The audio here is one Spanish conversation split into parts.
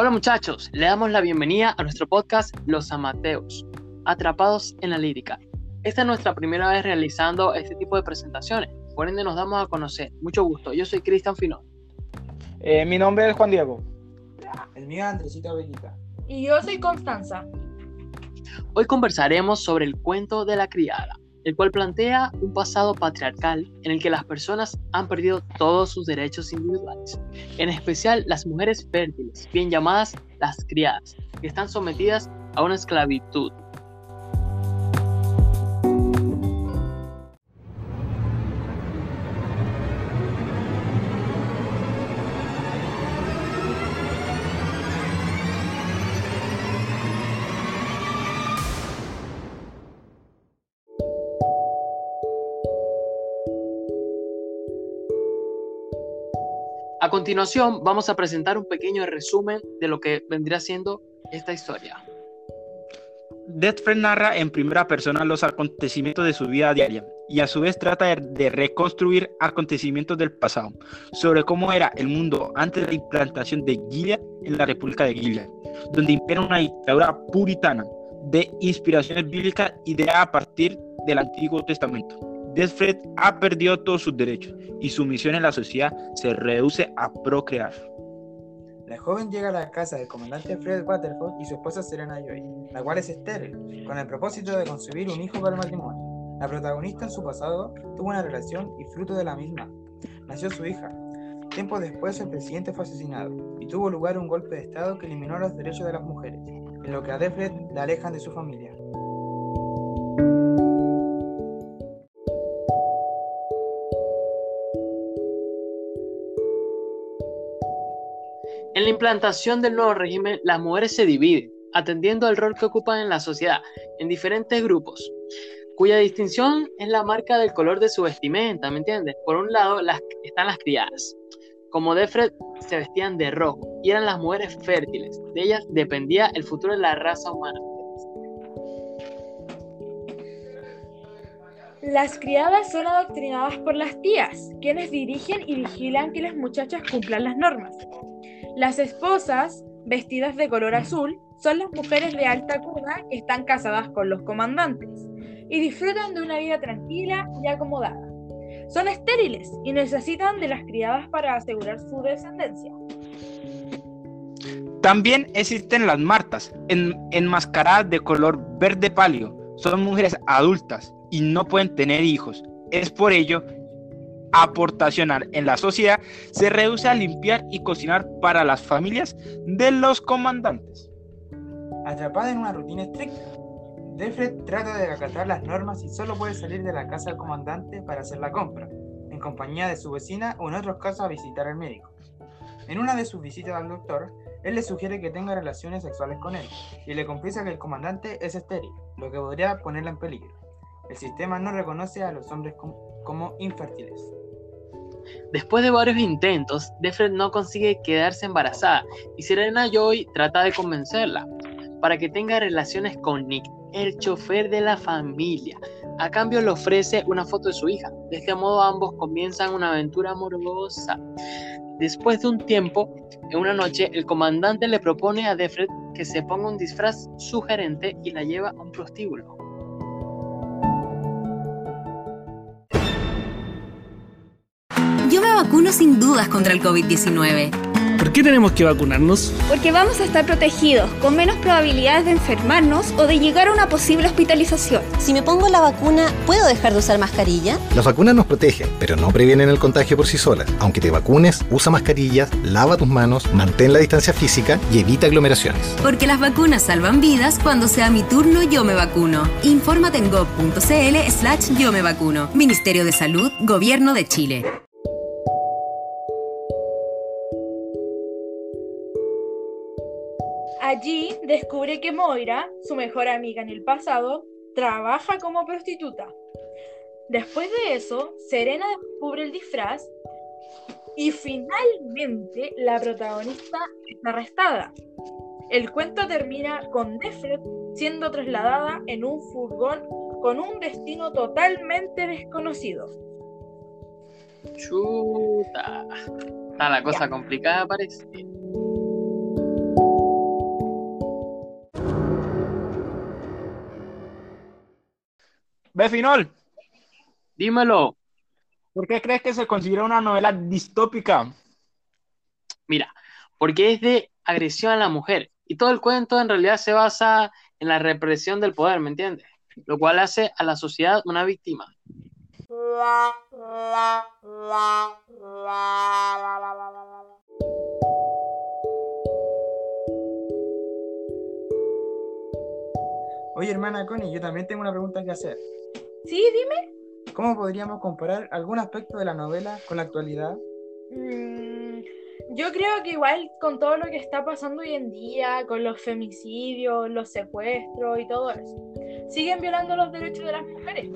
Hola muchachos, le damos la bienvenida a nuestro podcast Los Amateos, atrapados en la lírica. Esta es nuestra primera vez realizando este tipo de presentaciones, por ende nos damos a conocer. Mucho gusto, yo soy Cristian Finón. Eh, mi nombre es Juan Diego. El mío es Andresita Bellita. Y yo soy Constanza. Hoy conversaremos sobre el cuento de la criada, el cual plantea un pasado patriarcal en el que las personas han perdido todos sus derechos individuales, en especial las mujeres fértiles, bien llamadas las criadas, que están sometidas a una esclavitud A continuación, vamos a presentar un pequeño resumen de lo que vendría siendo esta historia. Deathfred narra en primera persona los acontecimientos de su vida diaria y a su vez trata de, reconstruir acontecimientos del pasado sobre cómo era el mundo antes de la implantación de Gilead en la República de Gilead, donde impera una dictadura puritana de inspiraciones bíblicas ideada a partir del Antiguo Testamento. Desfred ha perdido todos sus derechos y su misión en la sociedad se reduce a procrear. La joven llega a la casa del comandante Fred Waterford y su esposa Serena Joy, la cual es estéril, con el propósito de concebir un hijo para el matrimonio. La protagonista en su pasado tuvo una relación y fruto de la misma nació su hija. Tiempo después el presidente fue asesinado y tuvo lugar un golpe de estado que eliminó los derechos de las mujeres, en lo que a Defred la alejan de su familia. En la implantación del nuevo régimen, las mujeres se dividen, atendiendo al rol que ocupan en la sociedad, en diferentes grupos, cuya distinción es la marca del color de su vestimenta, ¿me entiendes? Por un lado las, están las criadas. Como Defred se vestían de rojo y eran las mujeres fértiles. De ellas dependía el futuro de la raza humana. Las criadas son adoctrinadas por las tías, quienes dirigen y vigilan que las muchachas cumplan las normas. Las esposas, vestidas de color azul, son las mujeres de alta cuna que están casadas con los comandantes y disfrutan de una vida tranquila y acomodada. Son estériles y necesitan de las criadas para asegurar su descendencia. También existen las martas, enmascaradas de color verde pálido. Son mujeres adultas y no pueden tener hijos. Es por ello aportacional en la sociedad se reduce a limpiar y cocinar para las familias de los comandantes. Atrapada en una rutina estricta, Defred trata de acatar las normas y solo puede salir de la casa del comandante para hacer la compra, en compañía de su vecina o en otros casos a visitar al médico. En una de sus visitas al doctor, él le sugiere que tenga relaciones sexuales con él y le confiesa que el comandante es estéril, lo que podría ponerla en peligro. El sistema no reconoce a los hombres como infértiles. Después de varios intentos, Defred no consigue quedarse embarazada y Serena Joy trata de convencerla para que tenga relaciones con Nick, el chofer de la familia. A cambio le ofrece una foto de su hija. De este modo ambos comienzan una aventura amorosa. Después de un tiempo, en una noche, el comandante le propone a Defred que se ponga un disfraz sugerente y la lleva a un prostíbulo. Vacuno sin dudas contra el COVID-19. ¿Por qué tenemos que vacunarnos? Porque vamos a estar protegidos, con menos probabilidades de enfermarnos o de llegar a una posible hospitalización. Si me pongo la vacuna, ¿puedo dejar de usar mascarilla? Las vacunas nos protegen, pero no previenen el contagio por sí solas. Aunque te vacunes, usa mascarillas, lava tus manos, mantén la distancia física y evita aglomeraciones. Porque las vacunas salvan vidas, cuando sea mi turno yo me vacuno. Infórmate en gov.cl slash yo me vacuno. Ministerio de Salud, Gobierno de Chile. Allí descubre que Moira, su mejor amiga en el pasado, trabaja como prostituta. Después de eso, Serena descubre el disfraz y finalmente la protagonista está arrestada. El cuento termina con Defred siendo trasladada en un furgón con un destino totalmente desconocido. Chuta. Está la cosa complicada, parece. Ve, Finol, Dímelo. ¿por qué crees que se considera una novela distópica? Mira, porque es de agresión a la mujer. Y todo el cuento en realidad se basa en la represión del poder, ¿me entiendes? Lo cual hace a la sociedad una víctima. Oye, hermana Connie, yo también tengo una pregunta que hacer. Sí, dime. ¿Cómo podríamos comparar algún aspecto de la novela con la actualidad? Mm, yo creo que igual con todo lo que está pasando hoy en día, con los femicidios, los secuestros y todo eso, siguen violando los derechos de las mujeres.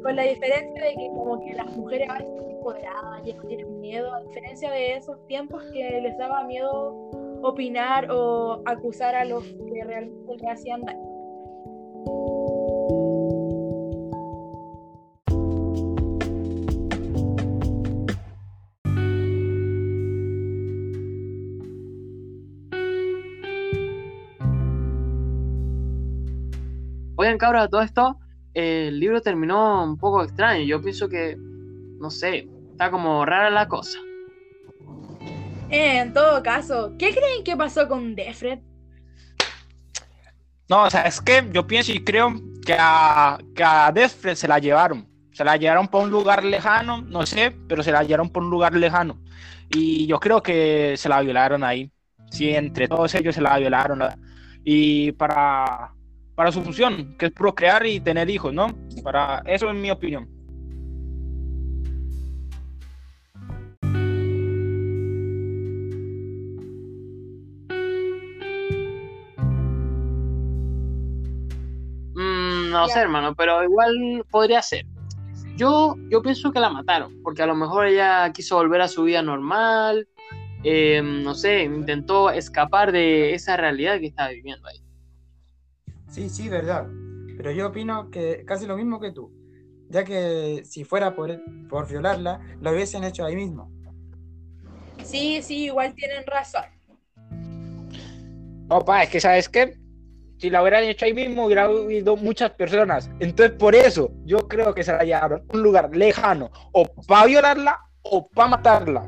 Con la diferencia de que como que las mujeres ahora están empoderadas, ya no tienen miedo, a diferencia de esos tiempos que les daba miedo opinar o acusar a los que realmente le hacían daño. Oigan, cabros, a todo esto, eh, el libro terminó un poco extraño. Yo pienso que, no sé, está como rara la cosa. En todo caso, ¿qué creen que pasó con Defred? No, o sea, es que yo pienso y creo que a, que a Deathfred se la llevaron. Se la llevaron por un lugar lejano, no sé, pero se la llevaron por un lugar lejano. Y yo creo que se la violaron ahí. Sí, entre todos ellos se la violaron. Y para, para su función, que es procrear y tener hijos, ¿no? Para eso es mi opinión. Mm, no sé, hermano, pero igual podría ser. Yo, yo pienso que la mataron, porque a lo mejor ella quiso volver a su vida normal, eh, no sé, intentó escapar de esa realidad que estaba viviendo ahí. Sí, sí, verdad. Pero yo opino que casi lo mismo que tú, ya que si fuera por, por violarla, lo hubiesen hecho ahí mismo. Sí, sí, igual tienen razón. No, pa, es que sabes qué, si la hubieran hecho ahí mismo, hubiera habido muchas personas. Entonces, por eso, yo creo que se la llevaron a un lugar lejano, o para violarla o para matarla.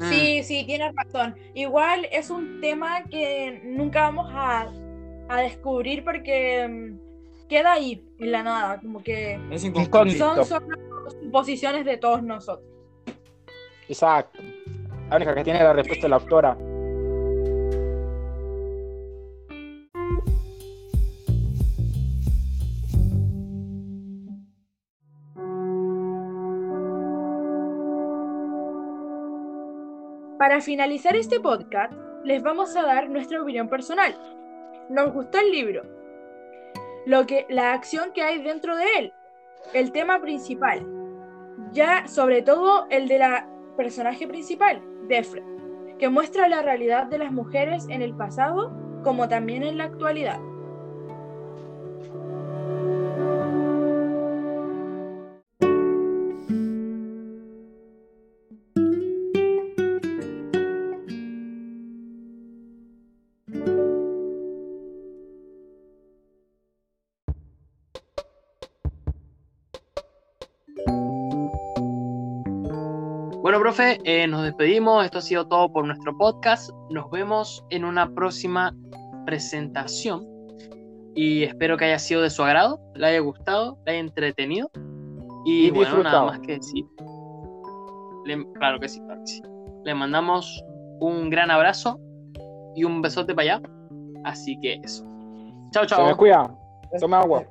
Mm. Sí, sí, tienes razón. Igual es un tema que nunca vamos a, a descubrir porque mm, queda ahí, en la nada, como que Es Incógnito. inconclusivo. son solo suposiciones de todos nosotros. Exacto. La única que tiene la respuesta es la autora. Para finalizar este podcast, les vamos a dar nuestra opinión personal. Nos gustó el libro, lo que, la acción que hay dentro de él, el tema principal, ya sobre todo el de la personaje principal, Defred, que muestra la realidad de las mujeres en el pasado como también en la actualidad. Bueno, profe, eh, nos despedimos. Esto ha sido todo por nuestro podcast. Nos vemos en una próxima presentación. Y espero que haya sido de su agrado, le haya gustado, le haya entretenido. Y, Y bueno, nada disfrutado. más que decir. Le- claro que sí, claro que sí. Le mandamos un gran abrazo y un besote para allá. Así que eso. Chao, Se me chao. cuida. Toma agua.